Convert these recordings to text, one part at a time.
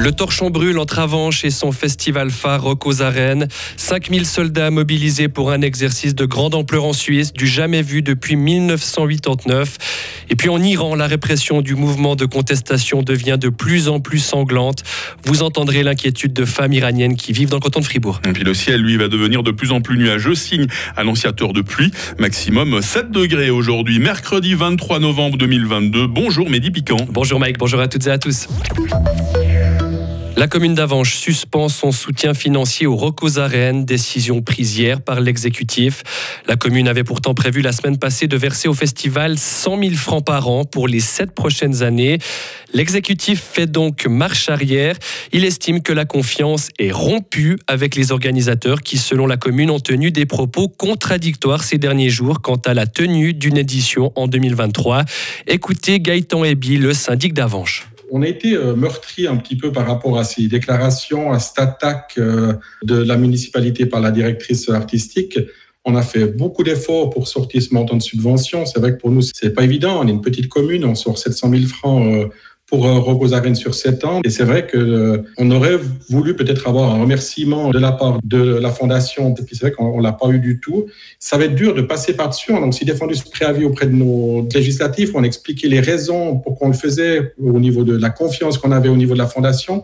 Le torchon brûle entre Avanche et son festival phare Rock aux arènes. 5000 soldats mobilisés pour un exercice de grande ampleur en Suisse, du jamais vu depuis 1989. Et puis en Iran, la répression du mouvement de contestation devient de plus en plus sanglante. Vous entendrez l'inquiétude de femmes iraniennes qui vivent dans le canton de Fribourg. Et puis le ciel, lui, va devenir de plus en plus nuageux, signe annonciateur de pluie. Maximum 7 degrés aujourd'hui, mercredi 23 novembre 2022. Bonjour Mehdi Piquant. Bonjour Mike, bonjour à toutes et à tous. La commune d'Avanche suspend son soutien financier aux Rocos décision prise hier par l'exécutif. La commune avait pourtant prévu la semaine passée de verser au festival 100 000 francs par an pour les sept prochaines années. L'exécutif fait donc marche arrière. Il estime que la confiance est rompue avec les organisateurs qui, selon la commune, ont tenu des propos contradictoires ces derniers jours quant à la tenue d'une édition en 2023. Écoutez Gaëtan Ebi, le syndic d'Avanche on a été euh, meurtri un petit peu par rapport à ces déclarations, à cette attaque euh, de la municipalité par la directrice artistique. On a fait beaucoup d'efforts pour sortir ce montant de subvention. C'est vrai que pour nous, c'est pas évident. On est une petite commune, on sort 700 000 francs euh, pour Rogos Arène sur 7 ans. Et c'est vrai que euh, on aurait voulu peut-être avoir un remerciement de la part de la fondation. Et puis c'est vrai qu'on l'a pas eu du tout. Ça va être dur de passer par-dessus. On a aussi défendu ce préavis auprès de nos législatifs. On a expliqué les raisons pour qu'on le faisait au niveau de la confiance qu'on avait au niveau de la fondation.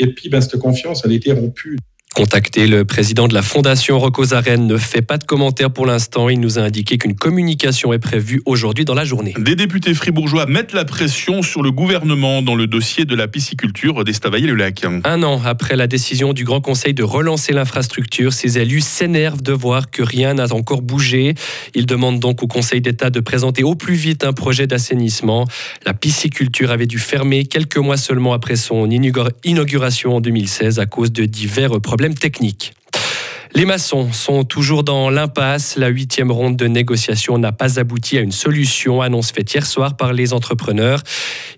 Et puis, ben, cette confiance, elle a été rompue. Contacté, le président de la Fondation Rocos Arène ne fait pas de commentaires pour l'instant. Il nous a indiqué qu'une communication est prévue aujourd'hui dans la journée. Des députés fribourgeois mettent la pression sur le gouvernement dans le dossier de la pisciculture d'Estavayer-le-Lac. Un an après la décision du Grand Conseil de relancer l'infrastructure, ces élus s'énervent de voir que rien n'a encore bougé. Ils demandent donc au Conseil d'État de présenter au plus vite un projet d'assainissement. La pisciculture avait dû fermer quelques mois seulement après son inauguration en 2016 à cause de divers problèmes technique. Les maçons sont toujours dans l'impasse. La huitième ronde de négociation n'a pas abouti à une solution, annonce faite hier soir par les entrepreneurs.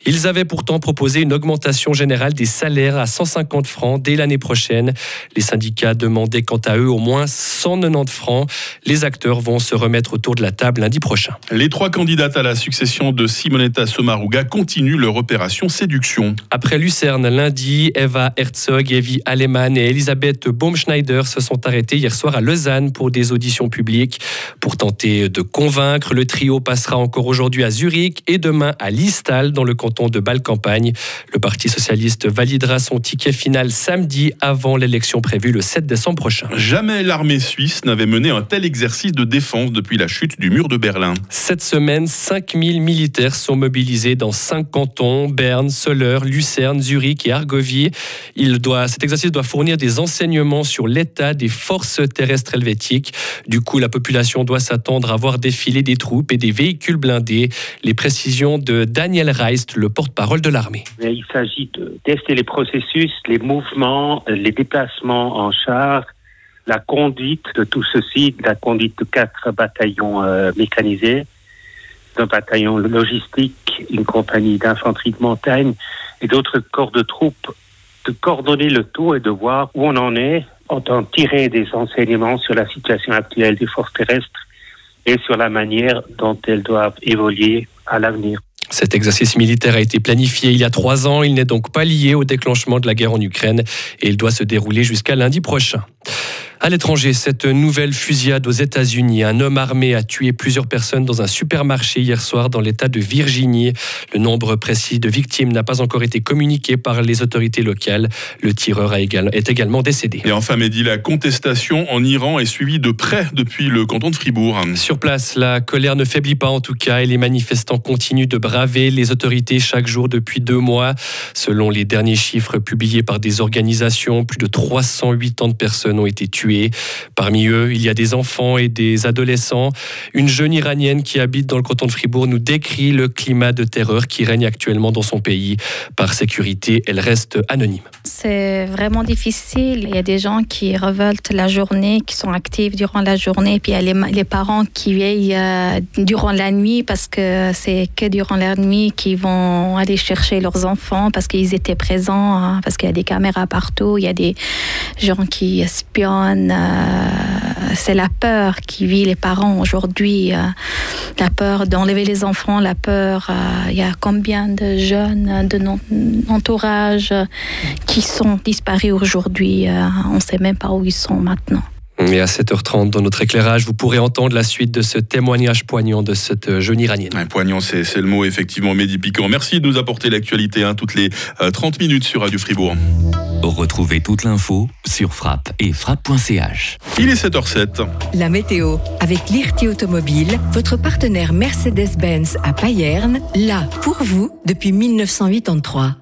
Ils avaient pourtant proposé une augmentation générale des salaires à 150 francs dès l'année prochaine. Les syndicats demandaient quant à eux au moins 190 francs. Les acteurs vont se remettre autour de la table lundi prochain. Les trois candidates à la succession de Simonetta Sommaruga continuent leur opération séduction. Après Lucerne lundi, Eva Herzog, Evie Alemann et Elisabeth Baumschneider se sont hier soir à Lausanne pour des auditions publiques. Pour tenter de convaincre, le trio passera encore aujourd'hui à Zurich et demain à Listal dans le canton de Bâle-Campagne. Le Parti socialiste validera son ticket final samedi avant l'élection prévue le 7 décembre prochain. Jamais l'armée suisse n'avait mené un tel exercice de défense depuis la chute du mur de Berlin. Cette semaine, 5000 militaires sont mobilisés dans cinq cantons, Berne, Soleure, Lucerne, Zurich et Argovie. Il doit, cet exercice doit fournir des enseignements sur l'état des forces forces terrestres helvétiques. Du coup, la population doit s'attendre à voir défiler des troupes et des véhicules blindés. Les précisions de Daniel Reist, le porte-parole de l'armée. Il s'agit de tester les processus, les mouvements, les déplacements en char, la conduite de tout ceci, la conduite de quatre bataillons euh, mécanisés, d'un bataillon logistique, une compagnie d'infanterie de montagne et d'autres corps de troupes, de coordonner le tout et de voir où on en est entend tirer des enseignements sur la situation actuelle des forces terrestres et sur la manière dont elles doivent évoluer à l'avenir. Cet exercice militaire a été planifié il y a trois ans. Il n'est donc pas lié au déclenchement de la guerre en Ukraine et il doit se dérouler jusqu'à lundi prochain. À l'étranger, cette nouvelle fusillade aux États-Unis. Un homme armé a tué plusieurs personnes dans un supermarché hier soir dans l'État de Virginie. Le nombre précis de victimes n'a pas encore été communiqué par les autorités locales. Le tireur a est également décédé. Et enfin, Mehdi, la contestation en Iran est suivie de près depuis le canton de Fribourg. Sur place, la colère ne faiblit pas en tout cas et les manifestants continuent de braver les autorités chaque jour depuis deux mois. Selon les derniers chiffres publiés par des organisations, plus de 380 personnes ont été tuées Parmi eux, il y a des enfants et des adolescents. Une jeune iranienne qui habite dans le canton de Fribourg nous décrit le climat de terreur qui règne actuellement dans son pays. Par sécurité, elle reste anonyme. C'est vraiment difficile. Il y a des gens qui révoltent la journée, qui sont actifs durant la journée, puis il y a les, parents qui veillent euh, durant la nuit parce que c'est que durant la nuit qu'ils vont aller chercher leurs enfants parce qu'ils étaient présents, hein, parce qu'il y a des caméras partout, il y a des gens qui espionnent jeunes, c'est la peur qui vit les parents aujourd'hui, la peur d'enlever les enfants, la peur. Il y a combien de jeunes de notre entourage qui sont disparus aujourd'hui On ne sait même pas où ils sont maintenant. Et à 7h30, dans notre éclairage, vous pourrez entendre la suite de ce témoignage poignant de cette jeune iranienne. poignant, c'est le mot, effectivement, Mehdi Piquant. Merci de nous apporter l'actualité hein, toutes les 30 minutes sur Radio Fribourg. Retrouvez toute l'info sur frappe et frappe.ch. Il est 7h07. La météo avec l'IRT Automobile, votre partenaire Mercedes-Benz à Payerne, là pour vous depuis 1983.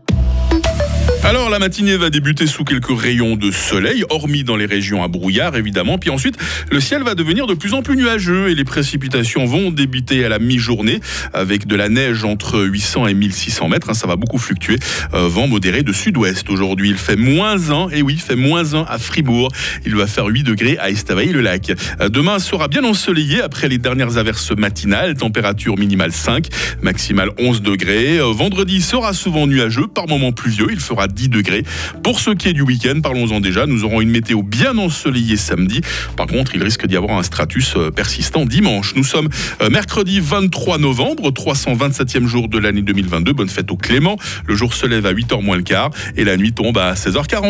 Alors la matinée va débuter sous quelques rayons de soleil, hormis dans les régions à brouillard évidemment. Puis ensuite, le ciel va devenir de plus en plus nuageux et les précipitations vont débuter à la mi-journée avec de la neige entre 800 et 1600 mètres. Hein, ça va beaucoup fluctuer. Euh, vent modéré de sud-ouest aujourd'hui. Il fait moins 1, et oui, il fait moins 1 à Fribourg. Il va faire 8 degrés à Estavayer-le-Lac. Euh, demain sera bien ensoleillé après les dernières averses matinales. Température minimale 5, maximale 11 degrés. Euh, vendredi sera souvent nuageux, par moments pluvieux. Il fera 10 degrés. Pour ce qui est du week-end, parlons-en déjà, nous aurons une météo bien ensoleillée samedi. Par contre, il risque d'y avoir un stratus euh, persistant dimanche. Nous sommes euh, mercredi 23 novembre, 327e jour de l'année 2022. Bonne fête au Clément. Le jour se lève à 8h moins le quart et la nuit tombe à 16h40.